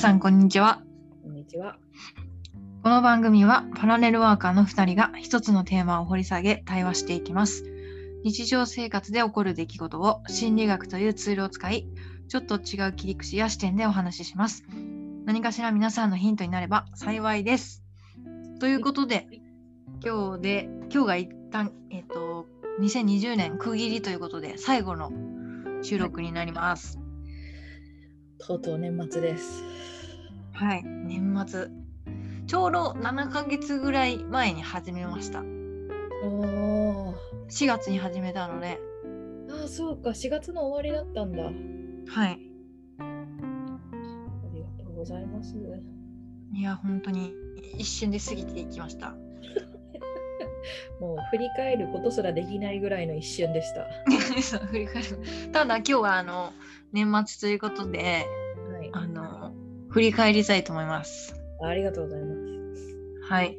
皆さんこんにちは。こんにちは。この番組はパラレルワーカーの2人が一つのテーマを掘り下げ対話していきます。日常生活で起こる出来事を心理学というツールを使い、ちょっと違う切り口や視点でお話しします。何かしら皆さんのヒントになれば幸いです。ということで、今日で、今日が一旦、えっ、と、2020年区切りということで、最後の収録になります。とうとう年末です。はい、年末。ちょうど7ヶ月ぐらい前に始めました。おお。4月に始めたので、ああ、そうか。4月の終わりだったんだ。あはい。りがとうございます。いや、本当に一瞬で過ぎていきました。もう振り返ることすらできないぐらいの一瞬でした。振り返るただ今日はあの年末ということではい。あの振り返りたいと思います。ありがとうございます。はい。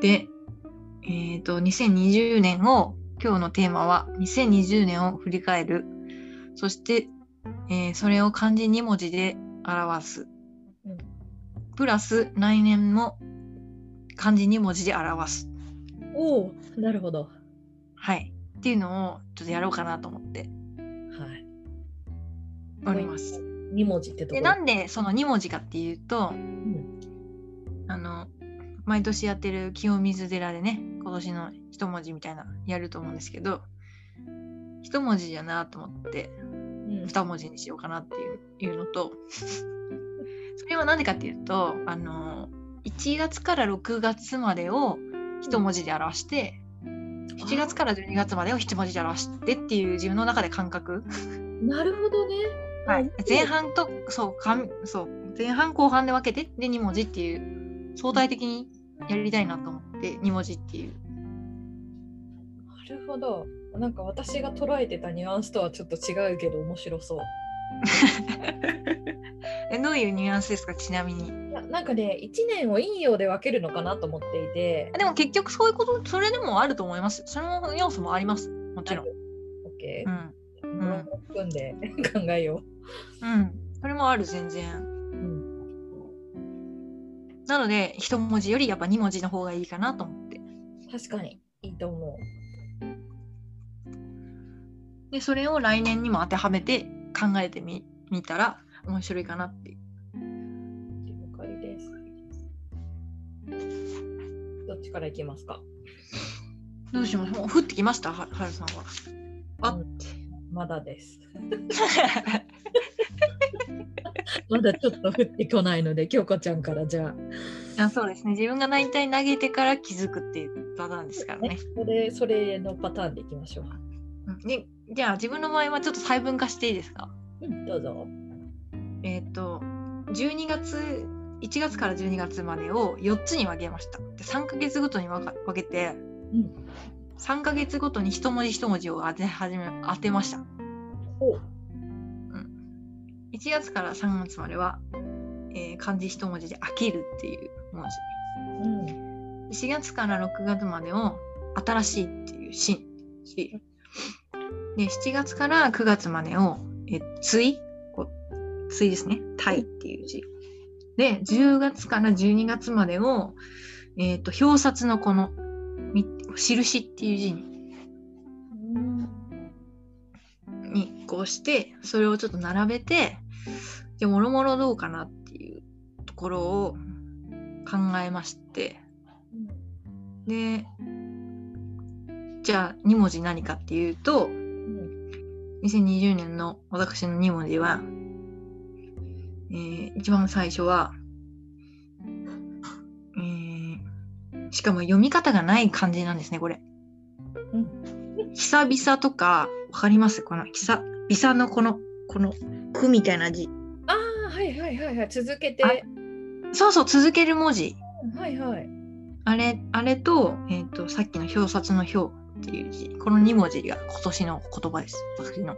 で、えっ、と、2020年を、今日のテーマは2020年を振り返る。そして、えーそれを漢字2文字で表す。うんプラス来年も漢字2文字で表す。おお、なるほど。はい。っていうのをちょっとやろうかなと思ってはい。おります。2文字ってとこ。で、なんでその2文字かっていうと、うん、あの、毎年やってる清水寺でね、今年の一文字みたいなやると思うんですけど、一文字やなと思って、うん。二文字にしようかなっていういうのと、それは何でかっていうと、あの、1月から6月までを一文字で表して、7月から12月までを一文字で表してっていう自分の中で感覚。なるほどね。はい、前半とそうかんそう前半後半で分けてで2文字っていう相対的にやりたいなと思って2文字っていう。なるほど。なんか私が捉えてたニュアンスとはちょっと違うけど面白そう。えどういうニュアンスですかちなみに？いやなんかね1年を陰陽で分けるのかなと思っていて。でも結局そういうことそれでもあると思います。その要素もあります。もちろん。OK うん。うんん組んで考えようん。それもある全然。う、うん、なので一文字よりやっぱ2文字の方がいいかなと思って。確かに。いいと思でそれを来年にも当てはめて考えてみみたら面白いかなっていう。う了解ですどっちからいきますか？どうします？もう降ってきました？ははるさんは。あうんまだです。まだちょっと降ってこないので京子ちゃんからじゃあ。あそうですね。自分が大体投げてから気づくっていうパターンですからね。それそれのパターンでいきましょう。うん。でじゃあ自分の場合はちょっと細分化していいですか？うんどうぞ。えっ、と、12月、1月から12月までを4つに分けました。で3ヶ月ごとに分けて、うん3ヶ月ごとに一文字一文字を当て始め当てました。おう1月から3月までは、えー漢字一文字で飽きるっていう文うん字。4月から6月までを新しいっていう新字。で、7月から9月までを、え、対こう対ですね。対っていう字。で、10月から12月までを、えっ、と、表札のこの、み印っていう字に、にこうして、それをちょっと並べて、じゃあ、もろもろどうかなっていうところを考えまして、で、じゃあ2文字何かっていうと、2020年の私の2文字は、えー一番最初は、しかも読み方がない漢字なんですね、これ。うん久々とか、わかります？この久々のこの、この、くみたいな字。ああはいはいはいはい続けてあそうそう、続ける文字。はいはいあれ、あれと、えっ、と、さっきの表札の表っていう字。この2文字が今年の言葉です。私の。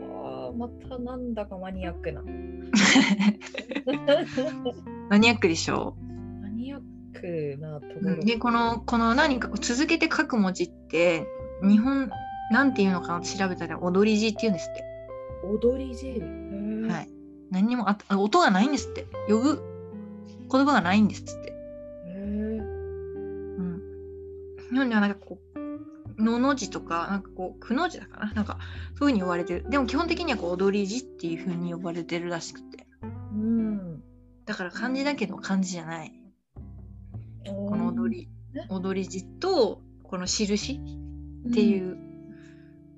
あまたなんだかマニアックな マニアックでしょ？マニアックなところ、でこのこの何か続けて書く文字って日本なんていうのかな調べたら踊り字っていうんですって。踊り字。はい。何にもああ音がないんですって。呼ぶ言葉がないんですって。へえうん。日本ではなんかこうのの字とかなんかこうくの字だかななんかそういうふうに呼ばれてる。でも基本的にはこう踊り字っていうふうに呼ばれてるらしくて。うん。だから漢字だけど漢字じゃないこの踊りえ？踊り字とこの印っていうう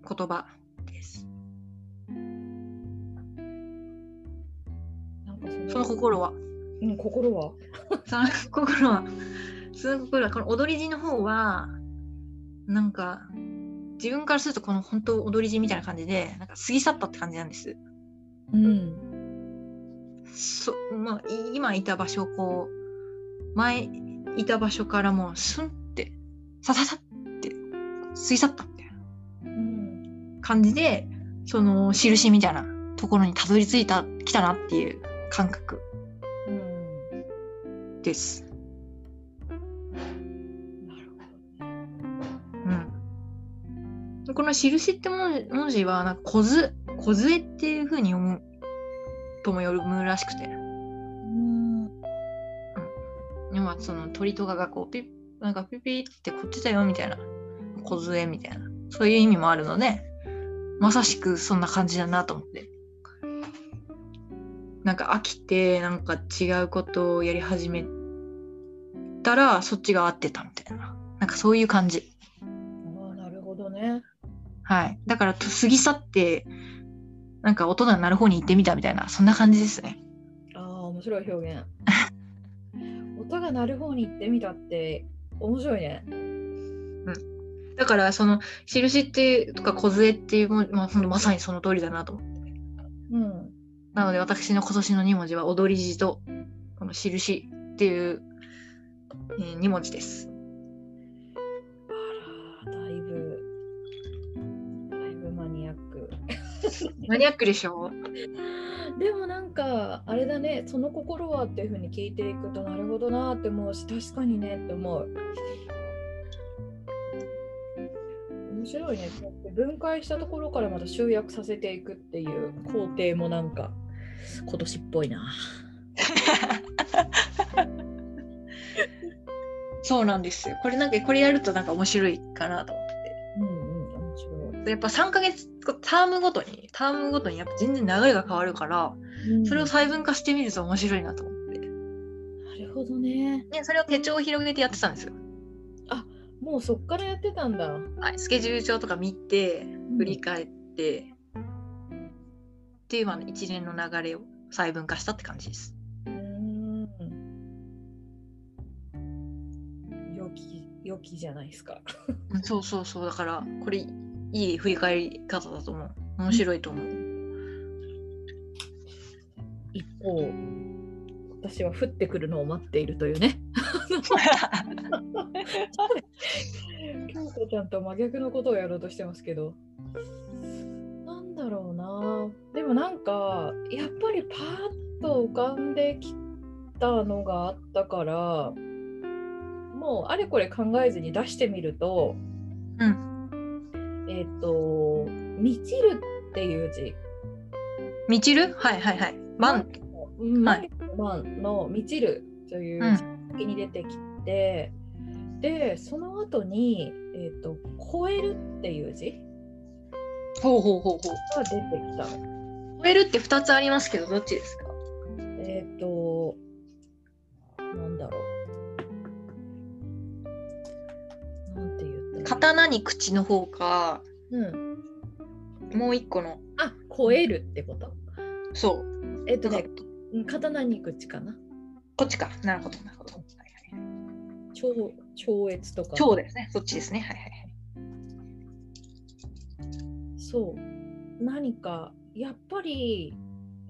言葉です、なんかその心は？うん、心は？その心は？その心は？この踊り字の方はなんか自分からするとこの本当踊り字みたいな感じでなんか過ぎ去ったって感じなんです。うん。そまあい今いた場所をこう前いた場所からもうスンってさささって過ぎ去ったみたいなうん感じでその印みたいなところにたどり着いたきたなっていう感覚うん。です。この印って文字はなんか小図小杖っていう風に読むとも読むらしくて要はその鳥とかがこうピッなんかピピってこっちだよみたいな。小杖みたいな。そういう意味もあるのでまさしくそんな感じだなと思って。なんか飽きてなんか違うことをやり始めたらそっちが合ってたみたいな。なんかそういう感じ。ああなるほどね。はい。だからと過ぎ去ってなんか音が鳴る方に行ってみたみたいなそんな感じですね。ああ面白い表現 音が鳴る方に行ってみたって面白いね。だからその印ってとか梢っていうも、まあ、まさにその通りだなと思って。うん。なので私の今年の2文字は踊り字とこの印っていう、え2文字です。あらだいぶだいぶマニアック。マニアックでしょ？でもなんかあれだねその心はっていうふうに聞いていくとなるほどなって思うし確かにねって思う。面白いね。分解したところからまた集約させていくっていう工程もなんか今年っぽいな。そうなんですよ。これなんかこれやるとなんか面白いかなと思っ、やっぱ3ヶ月タームごとにタームごとにやっぱ全然流れが変わるからそれを細分化してみると面白いなと思って。なるほどね。ね、それを手帳を広げてやってたんですよ。もうそっからやってたんだ。はい、スケジュール帳とか見て振り返って、っていうまあ一連の流れを細分化したって感じです。うーん。良き良きじゃないですか。うんそうそうそう。だからこれいい振り返り方だと思う。面白いと思う。一方私は降ってくるのを待っているというね。京子ちゃんと真逆のことをやろうとしてますけど。なんだろうな。でもなんかやっぱりパーッと浮かんできたのがあったからもうあれこれ考えずに出してみるとうんえっ、と「満ちる」っていう字。みちるはいはいはい。マンうんはい。マンの「満ちる」といううん。字先に出てきて、でその後に「えーと超える」っていう字。ほうほうほうほう。が出てきた。の。超えるって2つありますけどどっちですか？えっ、と刀に口の方かうん。もう一個の。あ超えるってこと？そう。えっ、とね、うん刀に口かな？こっちか。なるほどなるほど、はいはい超超越とか。超ですね。そっちですね。はいはいはい。そう。何かやっぱり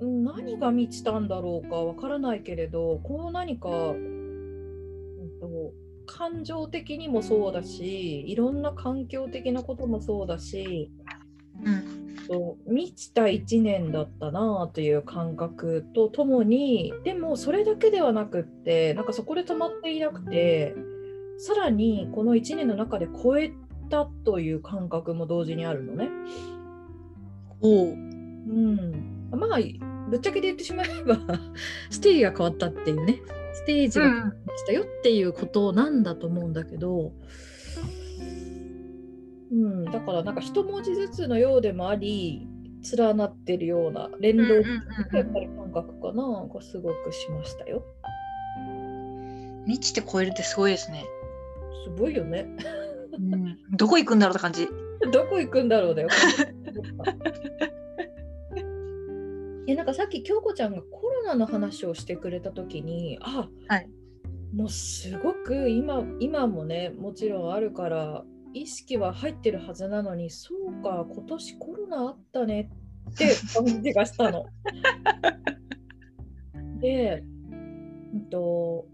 うん何が満ちたんだろうかわからないけれどこの何か、うんと、感情的にもそうだしいろんな環境的なこともそうだしうん。と満ちた1年だったなという感覚とともにでもそれだけではなくってなんかそこで止まっていなくてさらにこの1年の中で超えたという感覚も同時にあるのね。おう。うん、まあぶっちゃけて言ってしまえば ステージが変わったっていうね。ステージが変わってきたよっていうことなんだと思うんだけど、うん、だからなんか一文字ずつのようでもあり連なってるような連動うんうんうんやっぱり感覚かながすごくしましたよ。満ちて超えるってすごいですね。すごいよね。うん、どこ行くんだろうって感じ。どこ行くんだろうだよ。えなんかさっき京子ちゃんがコロナの話をしてくれた時にあ、はいもうすごく今今もねもちろんあるから意識は入ってるはずなのにそうか今年コロナあったねって感じがしたの。で、うんと、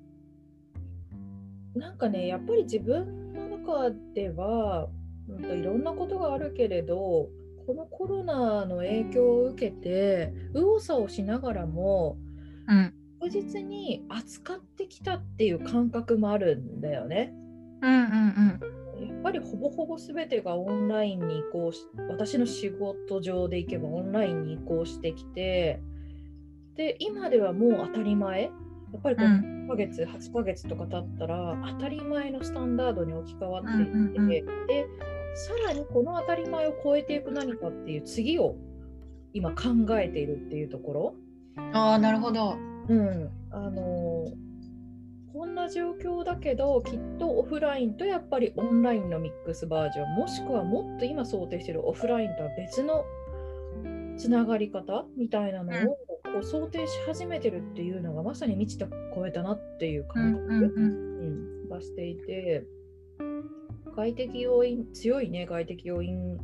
なんかねやっぱり自分の中では、うんと、いろんなことがあるけれどこのコロナの影響を受けて右往左往しながらもうん。確実に扱ってきたっていう感覚もあるんだよね。うんうんうん。やっぱりほぼほぼ全てがオンラインに移行し私の仕事上でいけばオンラインに移行してきてで今ではもう当たり前やっぱりこううん1ヶ月、8ヶ月とか経ったら当たり前のスタンダードに置き換わっていって、うんうんうんでさらにこの当たり前を超えていく何かっていう次を今考えているっていうところ。ああ、なるほど。うん、あのこんな状況だけどきっとオフラインとやっぱりオンラインのミックスバージョンもしくはもっと今想定しているオフラインとは別のつながり方みたいなのをこう想定し始めてるっていうのがまさに満ちた超えたなっていううん感覚、がしていて外的要因強いね外的要因の、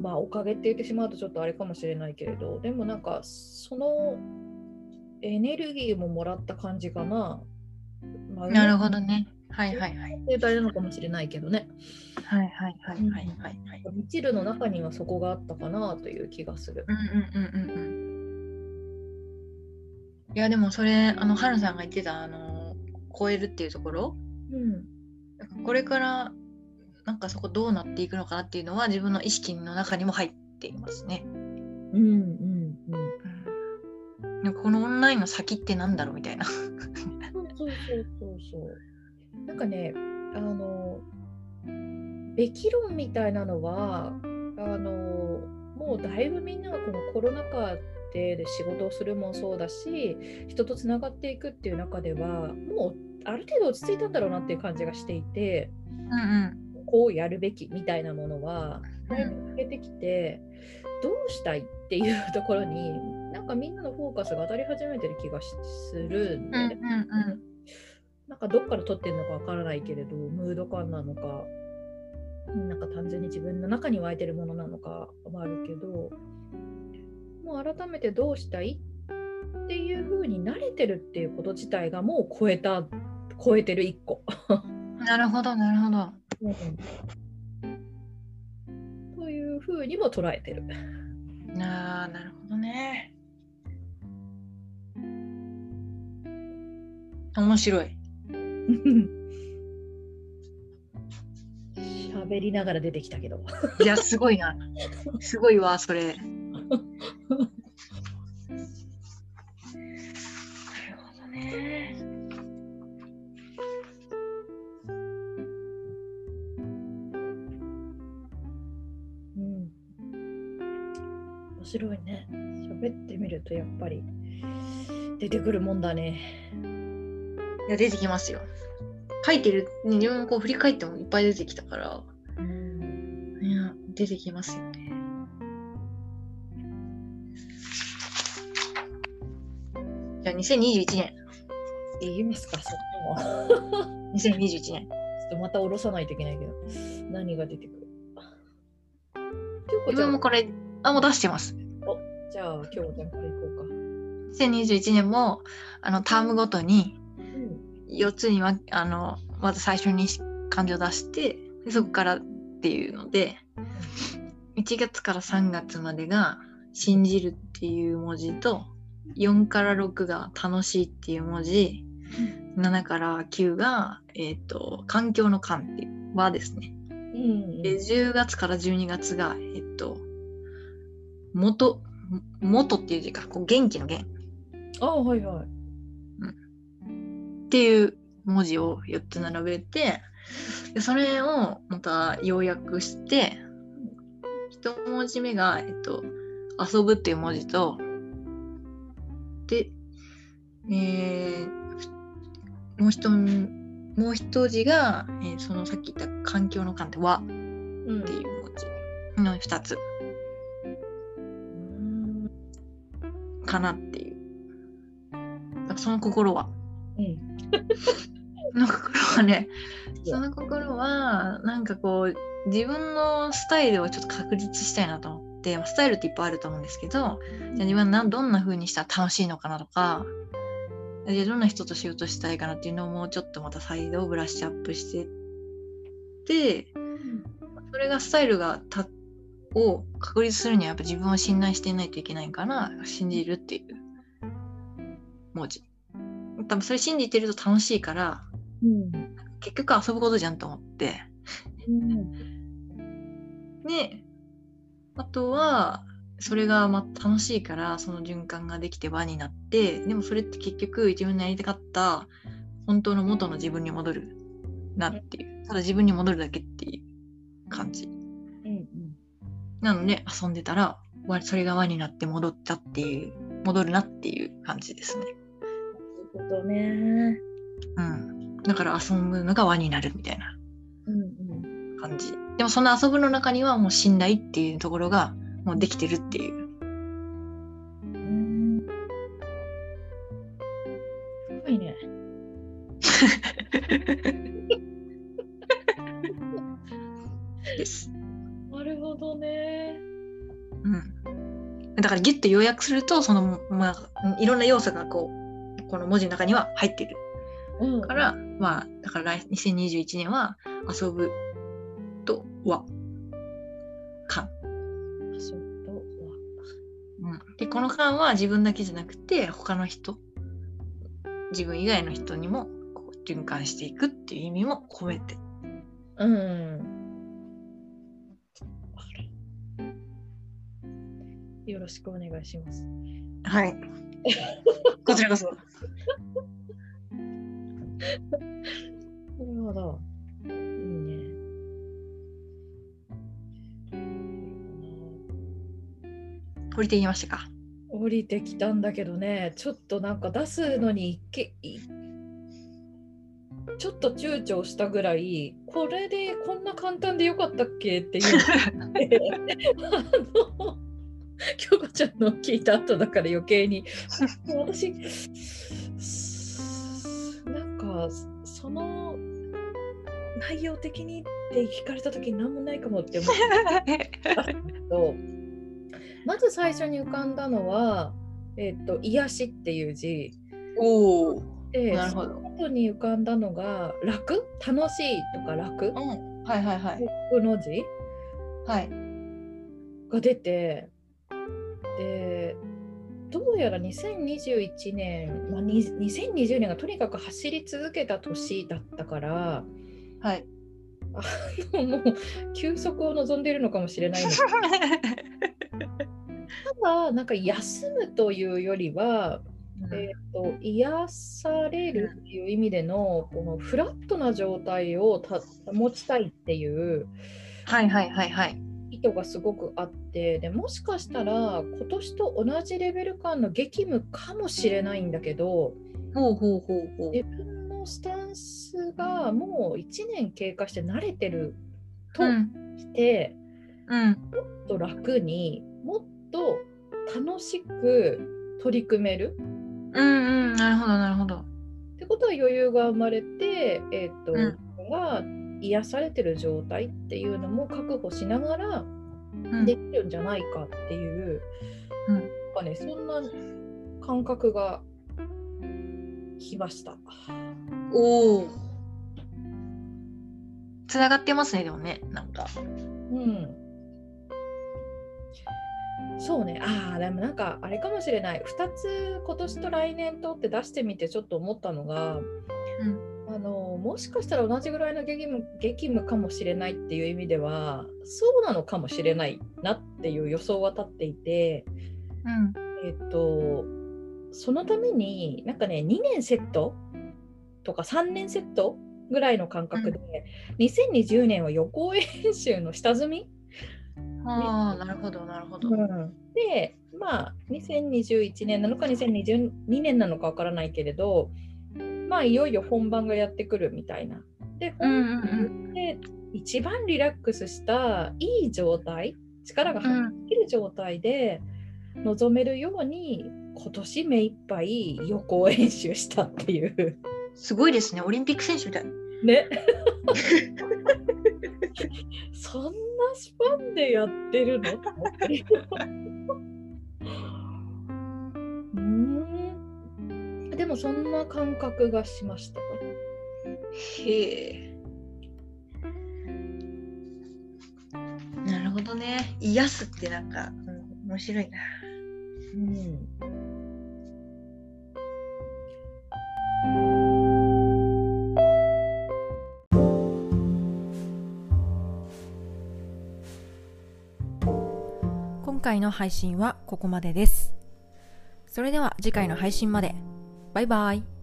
まあ、おかげって言ってしまうとちょっとあれかもしれないけれどでもなんかそのエネルギーももらった感じかな。まあ、なるほどね。はいはいはい。正解なのかもしれないけどね。はいはいはいはいはいはい。ミチルの中にはそこがあったかなという気がするう。んうんうんうんうん。いやでもそれあの春さんが言ってたあの超えるっていうところ？うん、これからなんかそこどうなっていくのかなっていうのは自分の意識の中にも入っていますね。うん、うん、うん。このオンラインの先ってなんだろうみたいな。そうそうそうそう。なんかね、あの、べき論みたいなのは、あの、もうだいぶみんながこのコロナ禍で仕事をするもそうだし、人とつながっていくっていう中では、もうある程度落ち着いたんだろうなっていう感じがしていて、うんこうやるべきみたいなものは、だいぶ抜けてきて、どうしたいっていうところに、なんかみんなのフォーカスが当たり始めてる気がしするんうん。うんうんなんかどっから撮ってるのかわからないけれど、ムード感なのか、なんか単純に自分の中に湧いてるものなのかはあるけど、もう改めてどうしたいっていう風に慣れてるっていうこと自体がもう超えた、超えてる一個。うん。なるほどなるほど。という風にも捉えてる。あーなるほどね。面白い。喋りながら出てきたけど。いや、すごいな。すごいわ、それ。なるほどね。うん。面白いね。喋ってみるとやっぱり出てくるもんだね。いや、出てきますよ。書いてる、ね自分もこう振り返ってもいっぱい出てきたから、出てきますよね。じゃあ、2021年。言いますか、そっちも。2021年。ちょっとまた下ろさないといけないけど、何が出てくる？自分もこれ、あ、もう出してます。じゃあ、京子ちゃんから行こうか。2021年も、あの、タームごとに、うん。4つにはあのまず最初に漢字を出してでそこからっていうので1月から3月までが「信じる」っていう文字と4から6が「楽しい」っていう文字7から9が、えー、と環境の「環」っていう和ですね。うん。で10月から12月がえっ、と元元っていう字か、こう元気の元ああ、はいはい。っていう文字を4つ並べて、でそれをまた要約して、一文字目が、えっと、遊ぶっていう文字と、で、えーもう一、もう一字が、えーそのさっき言った環境の環って和うんっていう文字の2つうんかなっていう。その心は。うん。その心はね、その心は、なんかこう、自分のスタイルをちょっと確立したいなと思って、まあスタイルっていっぱいあると思うんですけど、じゃあ自分はなどんな風にしたら楽しいのかなとか、じゃあどんな人と仕事したいかなっていうのをもうちょっとまた再度ブラッシュアップしてって、それがスタイルがたを確立するにはやっぱ自分を信頼していないといけないから信じるっていう文字多分それ信じてると楽しいからうん。結局遊ぶことじゃんと思ってうん。であとはそれがまあ楽しいからその循環ができて輪になってでもそれって結局自分のやりたかった本当の元の自分に戻るなっていうただ自分に戻るだけっていう感じうん。なので遊んでたらわそれが輪になって戻ったっていう戻るなっていう感じですね。なるほどね。うん、だから遊ぶのが輪になるみたいなうんうん。でもその遊ぶの中にはもう信頼っていうところがもうできてるっていう。うん。すごいね。です。なるほどね。うん。だからギュッと要約するとそのまあいろんな要素がこうこの文字の中には入ってるうん。からまあだから来2021年は遊ぶと和感。そうん、でこの間は自分だけじゃなくて他の人自分以外の人にもこう循環していくっていう意味も込めてうん。よろしくお願いします。はいこちらこそ なるほど。降りてきましたか？降りてきたんだけどね、ちょっとなんか出すのにいけいちょっと躊躇したぐらい、これでこんな簡単でよかったっけっていう。あの京子ちゃんの聞いた後だから余計に。私なんかその内容的にって聞かれた時に何もないかもって思ったんですけどまず最初に浮かんだのは「えっと癒し」っていう字。おおでなるほど。その後に浮かんだのが「楽」「楽しい」とか「楽」うん。はいはいはい。楽の字？はい。が出てでどうやら2021年、まあ、に2020年がとにかく走り続けた年だったからはい。もう休息を望んでいるのかもしれないの。た だなんか休むというよりは、えー、と癒されるっていう意味でのこのフラットな状態をた保ちたいっていうはいはいはいはい。意図がすごくあってでもしかしたら今年と同じレベル感の激務かもしれないんだけどほうほうほうほう。自分のスタンスがもう1年経過して慣れてるとうん。して、うん。もっと楽にもっと楽しく取り組める。うんうんなるほどなるほど。ってことは余裕が生まれて、えーとうん。が癒されてる状態っていうのも確保しながらうん。できるんじゃないかっていう、うん。なねそんな感覚がきました。おおつながってますねでもねなんか。うんそうね。ああでもなんかあれかもしれない。2つ今年と来年とって出してみてちょっと思ったのが、あのもしかしたら同じぐらいの激務激務かもしれないっていう意味ではそうなのかもしれないなっていう予想は立っていてうん。えっと、そのために、なんかね、2年セットとか3年セットぐらいの感覚で、2020年は予行演習の下積み、ああ、なるほど、なるほど。で、まあ、2021年なのか2022年なのかわからないけれど、まあ、いよいよ本番がやってくるみたいな。で、で一番リラックスしたいい状態、力がうん。発揮できる状態で臨めるように、今年目いっぱい予行演習したっていう。すごいですね。オリンピック選手みたい。ね。そんなスパンでやってるの？うーんでもそんな感覚がしました。へえ。なるほどね。癒すってなんか、うん、面白いな。うん回の配信はここまでです。それでは次回の配信まで。バイバイ。